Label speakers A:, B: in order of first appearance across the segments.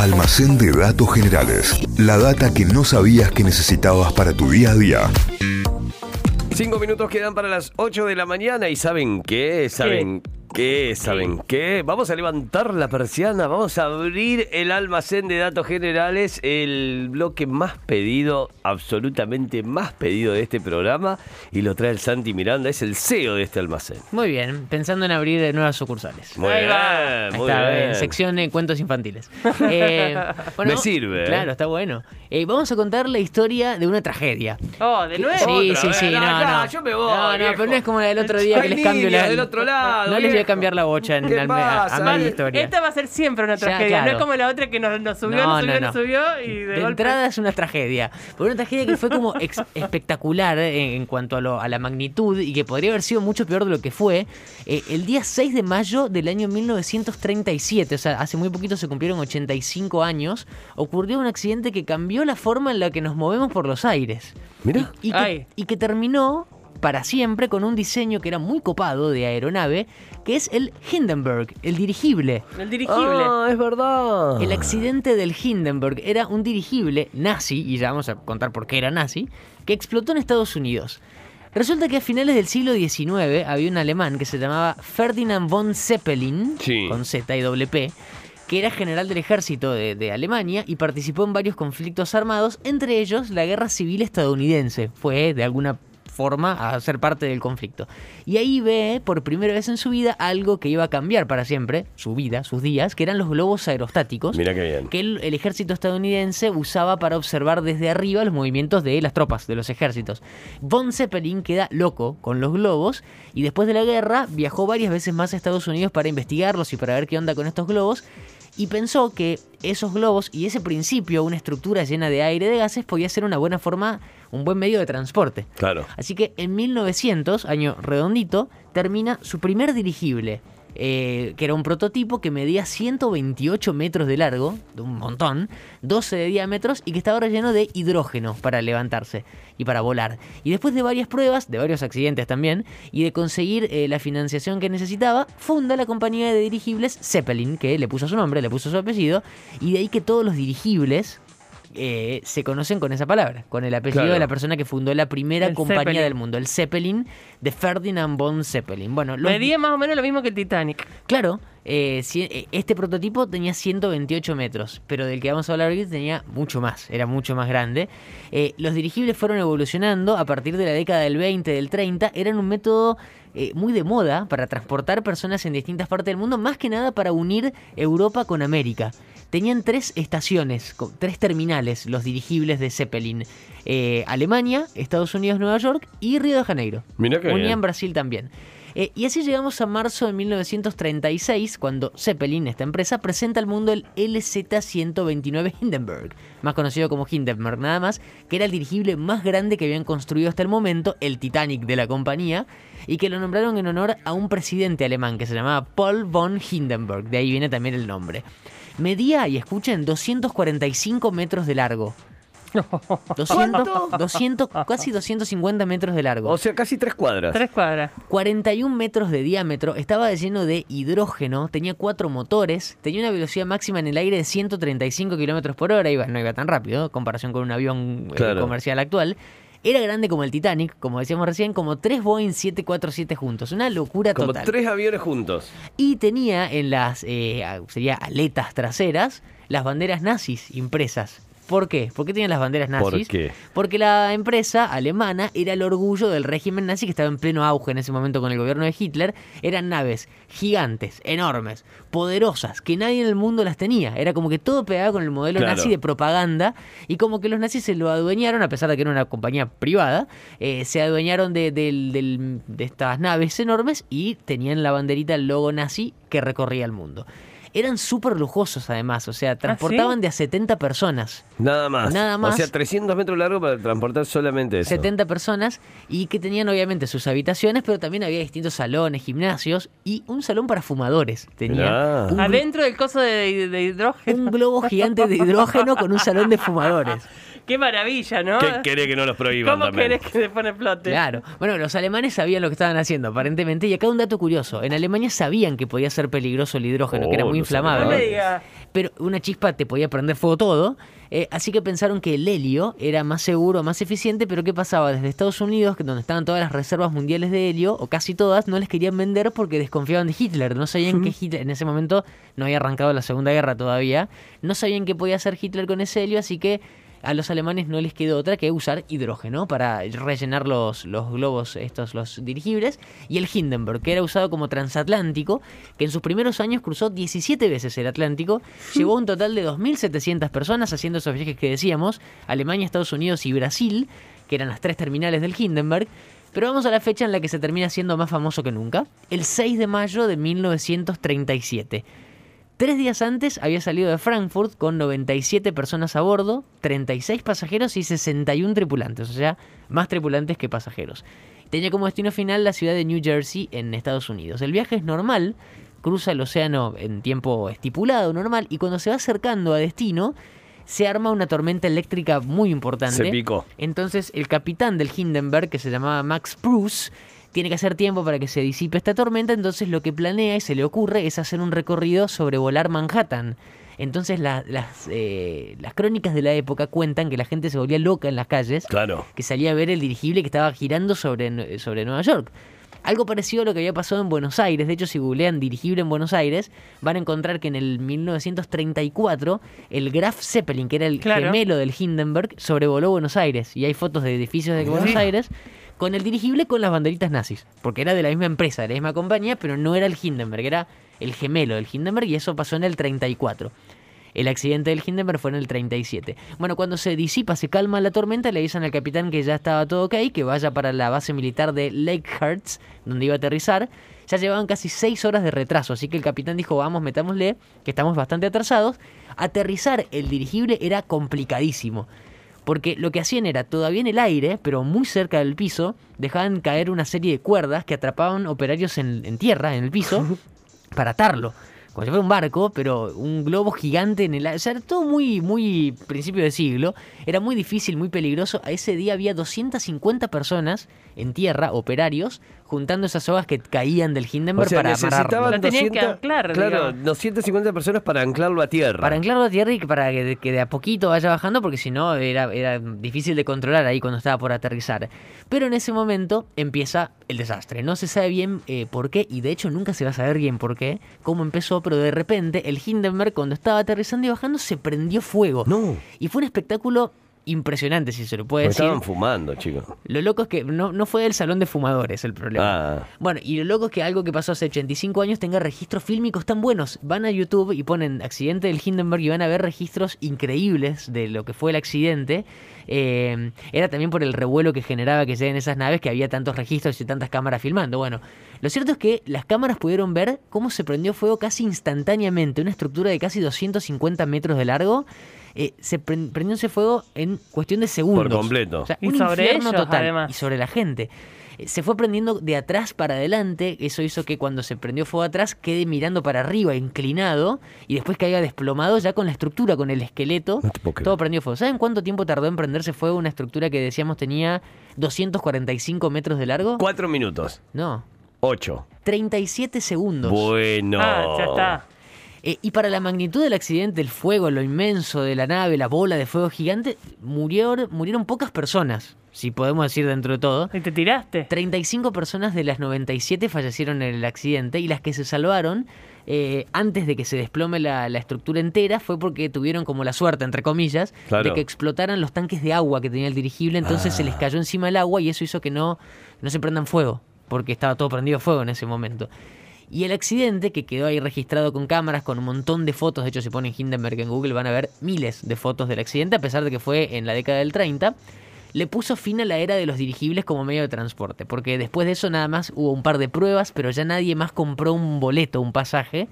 A: Almacén de datos generales. La data que no sabías que necesitabas para tu día a día.
B: Cinco minutos quedan para las 8 de la mañana y ¿saben qué? ¿Saben qué? ¿Saben qué? Vamos a levantar la persiana, vamos a abrir el almacén de datos generales, el bloque más pedido, absolutamente más pedido de este programa y lo trae el Santi Miranda, es el CEO de este almacén.
C: Muy bien, pensando en abrir nuevas sucursales.
B: Muy
C: Ahí
B: bien,
C: va. Ahí
B: muy
C: está,
B: bien.
C: en sección de cuentos infantiles. Eh,
B: Me sirve, ¿eh?
C: Claro, está bueno. Eh, vamos a contar la historia de una tragedia.
D: Oh, de nuevo.
C: Sí,
B: Otra
C: sí,
B: vez.
C: sí, no,
B: No,
C: no.
B: yo me voy,
C: No, no,
B: viejo.
C: pero no es como la del otro día que
B: Hay
C: les cambio la.
B: del otro lado,
C: No les voy a
B: viejo.
C: cambiar la bocha en,
B: ¿Qué
C: al-
B: pasa?
C: a, mi
B: Vale,
C: historia.
D: Esta va a ser siempre una
C: Ya,
D: tragedia. No
C: claro.
D: es como la otra que nos, nos subió,
C: No,
D: nos subió,
C: no,
D: nos
C: no.
D: subió y de,
C: De,
D: golpe.
C: entrada es una tragedia. Pero una tragedia que fue como ex- espectacular en, cuanto a, lo- a la magnitud y que podría haber sido mucho peor de lo que fue. Eh, el día 6 de mayo del año 1937, o sea, hace muy poquito se cumplieron 85 años, ocurrió un accidente que cambió la forma en la que nos movemos por los aires.
B: Mira.
C: Y, y que,
D: Ay.
C: y que terminó para siempre con un diseño que era muy copado de aeronave, que es el Hindenburg, el dirigible.
D: El dirigible.
B: Ah, es verdad.
C: El accidente del Hindenburg era un dirigible nazi, y ya vamos a contar por qué era nazi, que explotó en Estados Unidos. Resulta que a finales del siglo XIX había un alemán que se llamaba Ferdinand von Zeppelin,
B: Sí.
C: con Z y doble P, que era general del ejército de, de Alemania y participó en varios conflictos armados, entre ellos la Guerra Civil Estadounidense. Fue de alguna forma a ser parte del conflicto. Y ahí ve por primera vez en su vida algo que iba a cambiar para siempre, su vida, sus días, que eran los globos aerostáticos
B: Mira qué bien.
C: que el, el ejército estadounidense usaba para observar desde arriba los movimientos de las tropas, de los ejércitos. Von Zeppelin queda loco con los globos y después de la guerra viajó varias veces más a Estados Unidos para investigarlos y para ver qué onda con estos globos y pensó que esos globos y ese principio, una estructura llena de aire y de gases, podía ser una buena forma, un buen medio de transporte.
B: Claro.
C: Así que en 1900, año redondito, termina su primer dirigible, eh, que era un prototipo que medía 128 metros de largo, de un montón, 12 de diámetros y que estaba relleno de hidrógeno para levantarse y para volar. Y después de varias pruebas, de varios accidentes también, y de conseguir eh, la financiación que necesitaba, funda la compañía de dirigibles Zeppelin, que le puso su nombre, le puso su apellido, y de ahí que todos los dirigibles eh, se conocen con esa palabra, con el apellido
B: Claro.
C: de la persona que fundó la primera
D: El
C: compañía
D: Zeppelin.
C: del mundo, el Zeppelin de Ferdinand von Zeppelin. Bueno, los-
D: Medía más o menos lo mismo que el Titanic.
C: claro, eh, eh, este prototipo tenía 128 metros, pero del que vamos a hablar hoy tenía mucho más, era mucho más grande. Eh, los dirigibles fueron evolucionando a partir de la década del 20, del 30, eran un método eh, muy de moda para transportar personas en distintas partes del mundo, más que nada para unir Europa con América. Tenían tres estaciones, tres terminales, los dirigibles de Zeppelin. Eh, Alemania, Estados Unidos, Nueva York y Río de Janeiro.
B: Mira qué
C: Unían
B: bien.
C: Brasil también. Eh, y así llegamos a marzo de 1936, cuando Zeppelin, esta empresa, presenta al mundo el LZ-129 Hindenburg, más conocido como Hindenburg nada más, que era el dirigible más grande que habían construido hasta el momento, el Titanic de la compañía, y que lo nombraron en honor a un presidente alemán que se llamaba Paul von Hindenburg, de ahí viene también el nombre. Medía, y escuchen, 245 metros de largo. 200, 200, casi 250 metros de largo.
B: O sea, casi tres cuadras.
D: Tres cuadras.
C: 41 metros de diámetro, estaba lleno de hidrógeno, tenía cuatro motores, tenía una velocidad máxima en el aire de 135 kilómetros por hora, iba, no iba tan rápido, en comparación con un avión eh, comercial actual. Era grande como el Titanic, como decíamos recién, como tres Boeing 747 juntos, una locura
B: Como
C: total.
B: tres aviones juntos.
C: Y tenía en las, eh, sería aletas traseras, las banderas nazis impresas. ¿Por qué? ¿Por qué tenían las banderas
B: ¿Por
C: nazis?
B: qué?
C: Porque la empresa alemana era el orgullo del régimen nazi que estaba en pleno auge en ese momento con el gobierno de Hitler. Eran naves gigantes, enormes, poderosas, que nadie en el mundo las tenía. Era como que todo pegaba con el modelo
B: Claro.
C: nazi de propaganda y como que los nazis se lo adueñaron, a pesar de que era una compañía privada, eh, se adueñaron de, de estas naves enormes y tenían la banderita, el logo nazi que recorría el mundo. Eran súper lujosos además, o sea, transportaban de a 70 personas.
B: Nada más.
C: Nada más.
B: O sea, 300 metros largo para transportar solamente eso.
C: 70 personas y que tenían obviamente sus habitaciones, pero también había distintos salones, gimnasios y un salón para fumadores. Tenía un,
D: Adentro del coso de, de hidrógeno.
C: un globo gigante de hidrógeno con un salón de fumadores.
D: Qué maravilla, ¿no?
B: ¿Qué querés que no los prohíban
D: ¿Cómo
B: también?
D: querés que se pone flote?
C: Claro. Bueno, los alemanes sabían lo que estaban haciendo, aparentemente. Y acá un dato curioso. En Alemania sabían que podía ser peligroso el hidrógeno, que era
B: Oh,
C: muy
D: No
C: inflamable.
D: diga.
C: pero una chispa te podía prender fuego todo. Eh, así que pensaron que el helio era más seguro, más eficiente, pero ¿qué pasaba? Desde Estados Unidos, que donde estaban todas las reservas mundiales de helio, o casi todas, no les querían vender porque desconfiaban de Hitler. No sabían que Hitler, en ese momento no había arrancado la Segunda Guerra todavía, no sabían qué podía hacer Hitler con ese helio, así que a los alemanes no les quedó otra que usar hidrógeno para rellenar los, los globos, estos, los dirigibles, y el Hindenburg, que era usado como transatlántico, que en sus primeros años cruzó 17 veces el Atlántico, llevó un total de 2.700 personas haciendo esos viajes que decíamos, Alemania, Estados Unidos y Brasil, que eran las tres terminales del Hindenburg, pero vamos a la fecha en la que se termina siendo más famoso que nunca, el 6 de mayo de 1937. Tres días antes había salido de Frankfurt con 97 personas a bordo, 36 pasajeros y 61 tripulantes, o sea, más tripulantes que pasajeros. Tenía como destino final la ciudad de New Jersey en Estados Unidos. El viaje es normal, cruza el océano en tiempo estipulado, normal, y cuando se va acercando a destino, se arma una tormenta eléctrica muy importante.
B: Se picó.
C: Entonces el capitán del Hindenburg, que se llamaba Max Bruce, tiene que hacer tiempo para que se disipe esta tormenta, entonces lo que planea y se le ocurre es hacer un recorrido sobre volar Manhattan. Entonces la- las, eh, las crónicas de la época cuentan que la gente se volvía loca en las calles,
B: Claro.
C: que salía a ver el dirigible que estaba girando sobre, sobre Nueva York. Algo parecido a lo que había pasado en Buenos Aires. De hecho, si googlean dirigible en Buenos Aires, van a encontrar que en el 1934 el Graf Zeppelin, que era el
D: Claro.
C: gemelo del Hindenburg, sobrevoló Buenos Aires. Y hay fotos de edificios de Buenos Aires con el dirigible con las banderitas nazis. Porque era de la misma empresa, de la misma compañía, pero no era el Hindenburg, era el gemelo del Hindenburg y eso pasó en el 34. El accidente del Hindenburg fue en el 37. Bueno, cuando se disipa, se calma la tormenta, le dicen al capitán que ya estaba todo ok, que vaya para la base militar de Lake Hertz, donde iba a aterrizar. Ya llevaban casi seis horas de retraso, así que el capitán dijo, vamos, metámosle, que estamos bastante atrasados. Aterrizar el dirigible era complicadísimo. Porque lo que hacían era, todavía en el aire, pero muy cerca del piso, dejaban caer una serie de cuerdas que atrapaban operarios en, en tierra, en el piso, para atarlo. Como si fuera un barco, pero un globo gigante en el aire. O sea, era todo muy, muy principio de siglo. Era muy difícil, muy peligroso. A ese día había 250 personas en tierra, operarios, juntando esas sogas que caían del Hindenburg
B: O sea,
C: para amarrarlo.
B: necesitaban
D: Lo tenían que
B: 200
D: anclar,
B: Claro,
D: digamos.
B: 250 personas para anclarlo a tierra.
C: Para anclarlo a tierra y que para que, que de a poquito vaya bajando, porque si no era, era difícil de controlar ahí cuando estaba por aterrizar. Pero en ese momento empieza el desastre. No se sabe bien eh, por qué, y de hecho nunca se va a saber bien por qué, cómo empezó, pero de repente el Hindenburg, cuando estaba aterrizando y bajando, se prendió fuego.
B: No.
C: Y fue un espectáculo impresionante, si se lo puede
B: Porque
C: decir.
B: estaban fumando, chicos.
C: Lo loco es que no, no fue el salón de fumadores el problema.
B: Ah.
C: Bueno, y lo loco es que algo que pasó hace 85 años tenga registros fílmicos tan buenos. Van a YouTube y ponen accidente del Hindenburg y van a ver registros increíbles de lo que fue el accidente. Eh, era también por el revuelo que generaba que lleguen esas naves que había tantos registros y tantas cámaras filmando. Bueno, lo cierto es que las cámaras pudieron ver cómo se prendió fuego casi instantáneamente. Una estructura de casi 250 metros de largo. Eh, se pren- prendió ese fuego en cuestión de segundos.
B: completo.
C: O sea,
D: Y
C: un
D: sobre
C: infierno
D: ellos,
C: total.
D: además.
C: Y sobre la gente. Eh, Se fue prendiendo de atrás para adelante, eso hizo que cuando se prendió fuego atrás quede mirando para arriba, inclinado, y después caiga desplomado ya con la estructura, con el esqueleto,
B: No
C: todo prendió fuego. ¿Saben cuánto tiempo tardó en prenderse fuego una estructura que decíamos tenía 245 metros de largo?
B: Cuatro minutos.
C: No,
B: Ocho.
C: 37 segundos.
B: Bueno.
D: Ah, ya está.
C: Eh, y para la magnitud del accidente, el fuego, lo inmenso de la nave, la bola de fuego gigante, murieron, murieron pocas personas, si podemos decir dentro de todo.
D: ¿Y te tiraste?
C: 35 personas de las 97 fallecieron en el accidente y las que se salvaron eh, antes de que se desplome la, la estructura entera fue porque tuvieron como la suerte, entre comillas,
B: Claro.
C: de que explotaran los tanques de agua que tenía el dirigible, entonces se les cayó encima el agua y eso hizo que no, no se prendan fuego, porque estaba todo prendido a fuego en ese momento. Y el accidente, que quedó ahí registrado con cámaras, con un montón de fotos, de hecho si ponen Hindenburg en Google van a ver miles de fotos del accidente, a pesar de que fue en la década del 30, le puso fin a la era de los dirigibles como medio de transporte, porque después de eso nada más hubo un par de pruebas, pero ya nadie más compró un boleto, un pasaje.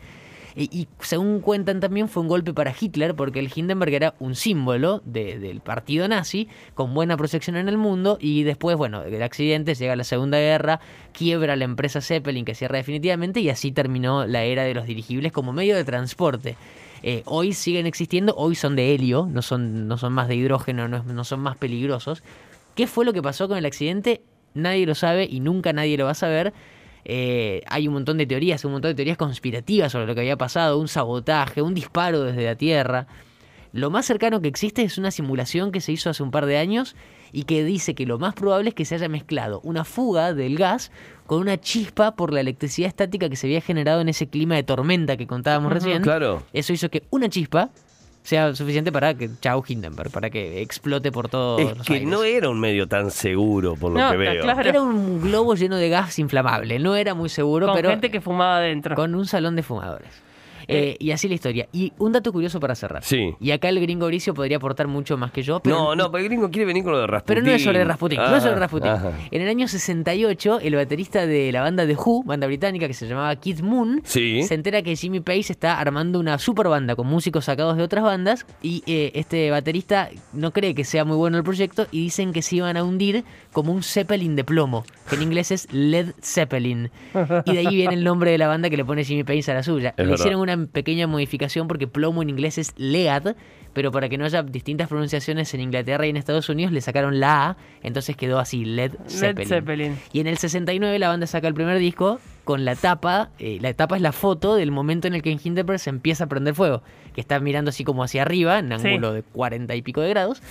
C: Y, según cuentan también fue un golpe para Hitler, porque el Hindenburg era un símbolo de- del partido nazi, con buena proyección en el mundo, y después, bueno, del accidente llega la Segunda Guerra, quiebra la empresa Zeppelin, que cierra definitivamente, y así terminó la era de los dirigibles como medio de transporte. Eh, hoy siguen existiendo, hoy son de helio, no son, no son más de hidrógeno, no son más peligrosos. ¿Qué fue lo que pasó con el accidente? Nadie lo sabe y nunca nadie lo va a saber. Eh, hay un montón de teorías, un montón de teorías conspirativas sobre lo que había pasado, un sabotaje, un disparo desde la Tierra. Lo más cercano que existe es una simulación que se hizo hace un par de años y que dice que lo más probable es que se haya mezclado una fuga del gas con una chispa por la electricidad estática que se había generado en ese clima de tormenta que contábamos recién.
B: Claro.
C: Eso hizo que una chispa sea suficiente para que chau Hindenburg, para que explote por todos
B: Es
C: los
B: que
C: aires.
B: no era un medio tan seguro, por lo
D: No,
B: que veo.
D: claro.
C: Era un globo lleno de gas inflamable, no era muy seguro,
D: Con
C: pero
D: gente que fumaba adentro.
C: con un salón de fumadores. Eh, y así la historia. Y un dato curioso para cerrar.
B: Sí.
C: Y acá el gringo Bricio podría aportar mucho más que yo. Pero
B: No, no, pero el gringo quiere venir con lo de Rasputin.
C: Pero no es sobre Rasputin, no es sobre
B: Ah,
C: Rasputin.
B: ajá.
C: En el año 68, el baterista de la banda The Who, banda británica que se llamaba Kid Moon,
B: Sí.
C: se entera que Jimmy Page está armando una super banda con músicos sacados de otras bandas y eh, este baterista no cree que sea muy bueno el proyecto y dicen que se iban a hundir como un Zeppelin de plomo, que en inglés es Led Zeppelin. Y de ahí viene el nombre de la banda que le pone Jimmy Page a la suya.
B: Es
C: le
B: verdad.
C: hicieron una pequeña modificación porque plomo en inglés es lead, pero para que no haya distintas pronunciaciones en Inglaterra y en Estados Unidos le sacaron la A, entonces quedó así, Led Zeppelin.
D: Zeppelin.
C: Y en el 69 la banda saca el primer disco con la tapa, eh, la tapa es la foto del momento en el que en Hindenburg se empieza a prender fuego, que está mirando así como hacia arriba, en
D: Sí.
C: ángulo de 40 y pico de grados,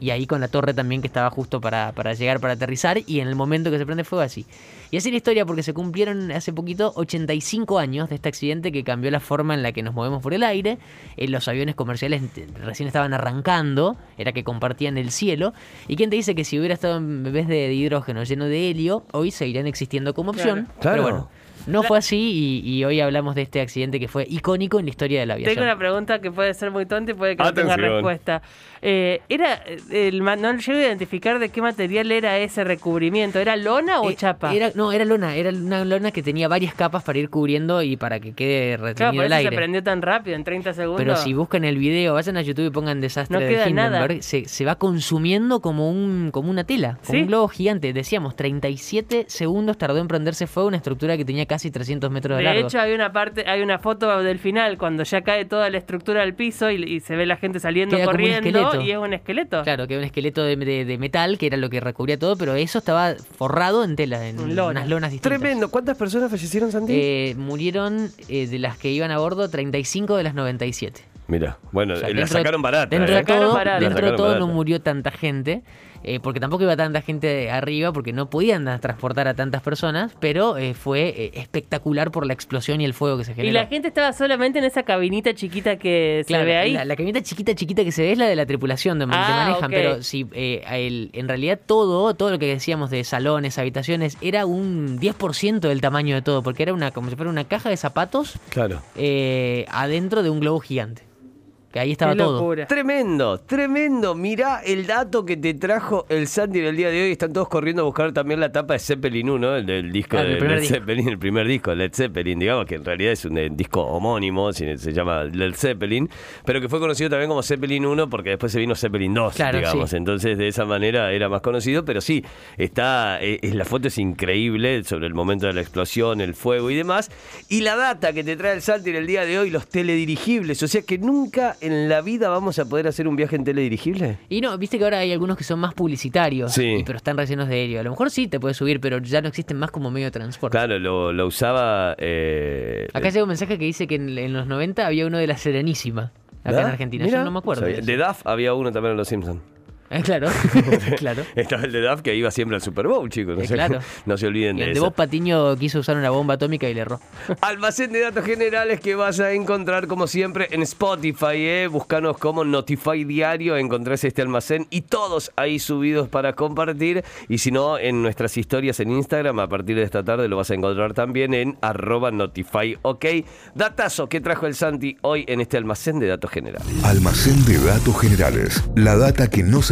C: y ahí con la torre también que estaba justo para, para llegar, para aterrizar, y en el momento que se prende fuego así. Y así la historia porque se cumplieron hace poquito 85 años de este accidente que cambió la forma en la que nos movemos por el aire. Eh, los aviones comerciales recién estaban arrancando, era que compartían el cielo. ¿Y quién te dice que si hubiera estado en vez de, hidrógeno lleno de helio, hoy seguirían existiendo como opción?
B: Claro.
C: Pero bueno, no fue así y, y hoy hablamos de este accidente que fue icónico en la historia de la aviación.
D: Tengo una pregunta que puede ser muy tonta y puede que no tenga respuesta. Eh, era el no llego a identificar de qué material era ese recubrimiento. ¿Era lona o
C: Eh,
D: chapa?
C: Era, no, era lona, era una lona que tenía varias capas para ir cubriendo y para que quede
D: claro,
C: retenido
D: por
C: el
D: eso
C: aire.
D: se prendió tan rápido, en 30 segundos.
C: Pero si buscan el video, vayan a YouTube y pongan desastre
D: No
C: de
D: queda nada.
C: Hindenburg, se, se va consumiendo como un como una tela, como
D: ¿Sí?
C: un globo gigante. Decíamos, 37 segundos tardó en prenderse fuego una estructura que tenía casi 300 metros de,
D: De
C: largo.
D: hecho, hay una parte, hay una foto del final cuando ya cae toda la estructura al piso y, y se ve la gente saliendo
C: Queda
D: corriendo y es un esqueleto.
C: Claro, que era un esqueleto de, de- de metal, que era lo que recubría todo, pero eso estaba forrado en tela, en
D: lona.
C: unas lonas distintas.
B: Tremendo. ¿Cuántas personas fallecieron, Santi?
C: Eh, murieron eh, de las que iban a bordo 35 de las 97.
B: Mira, bueno,
C: O sea,
B: la
C: dentro de-
B: sacaron barata.
C: Dentro
B: ¿eh?
C: de todo,
D: Sacaron barata.
C: dentro
B: La
C: de
B: sacaron
C: todo no murió tanta gente, eh, porque tampoco iba tanta gente arriba, porque no podían transportar a tantas personas, pero eh, fue eh, espectacular por la explosión y el fuego que se generó.
D: Y la gente estaba solamente en esa cabinita chiquita que
C: Claro,
D: se ve ahí.
C: La, la camioneta chiquita, chiquita que se ve es la de la tripulación de que
D: Ah,
C: manejan, pero si eh, el- en realidad todo, todo lo que decíamos de salones, habitaciones, era un 10% del tamaño de todo, porque era una como si fuera una caja de zapatos
B: Claro.
C: eh, adentro de un globo gigante. Que ahí estaba todo.
B: Tremendo, tremendo. Mirá el dato que te trajo el Santi en el día de hoy. Están todos corriendo a buscar también la tapa de Zeppelin 1, el del disco
C: Ah,
B: de Led
C: disco.
B: Zeppelin, el primer disco, Led Zeppelin, digamos que en realidad es un eh, disco homónimo, se llama Led Zeppelin, pero que fue conocido también como Zeppelin 1 porque después se vino Zeppelin 2,
C: Claro,
B: digamos.
C: sí.
B: Entonces de esa manera era más conocido, pero sí, está, eh, la foto es increíble sobre el momento de la explosión, el fuego y demás. Y la data que te trae el Santi en el día de hoy, los teledirigibles, o sea que nunca en la vida vamos a poder hacer un viaje en teledirigible.
C: Y no, viste que ahora hay algunos que son más publicitarios,
B: Sí.
C: y- pero están rellenos de helio. A lo mejor sí te puedes subir, pero ya no existen más como medio de transporte.
B: Claro, lo, lo usaba. Eh,
C: Acá llega un mensaje que dice que en, en los 90 había uno de la Serenísima, acá en
B: ¿verdad?
C: Argentina.
B: Mira,
C: Yo no me acuerdo.
B: sabía.
C: de.
B: DAF había uno también en Los Simpsons.
C: Eh, claro, claro.
B: Estaba el de DAF que iba siempre al Super Bowl, chicos. No,
C: Eh,
B: se,
C: claro.
B: no se olviden
C: Y
B: de
C: el de
B: eso.
C: Bob Patiño quiso usar una bomba atómica y le erró.
B: Almacén de datos generales que vas a encontrar como siempre en Spotify, ¿eh? Búscanos como Notify Diario, encontrás este almacén y todos ahí subidos para compartir. Y si no, en nuestras historias en Instagram, a partir de esta tarde lo vas a encontrar también en arroba Notify, ¿ok? Datazo que trajo el Santi hoy en este almacén de datos generales.
A: Almacén de datos generales. La data que no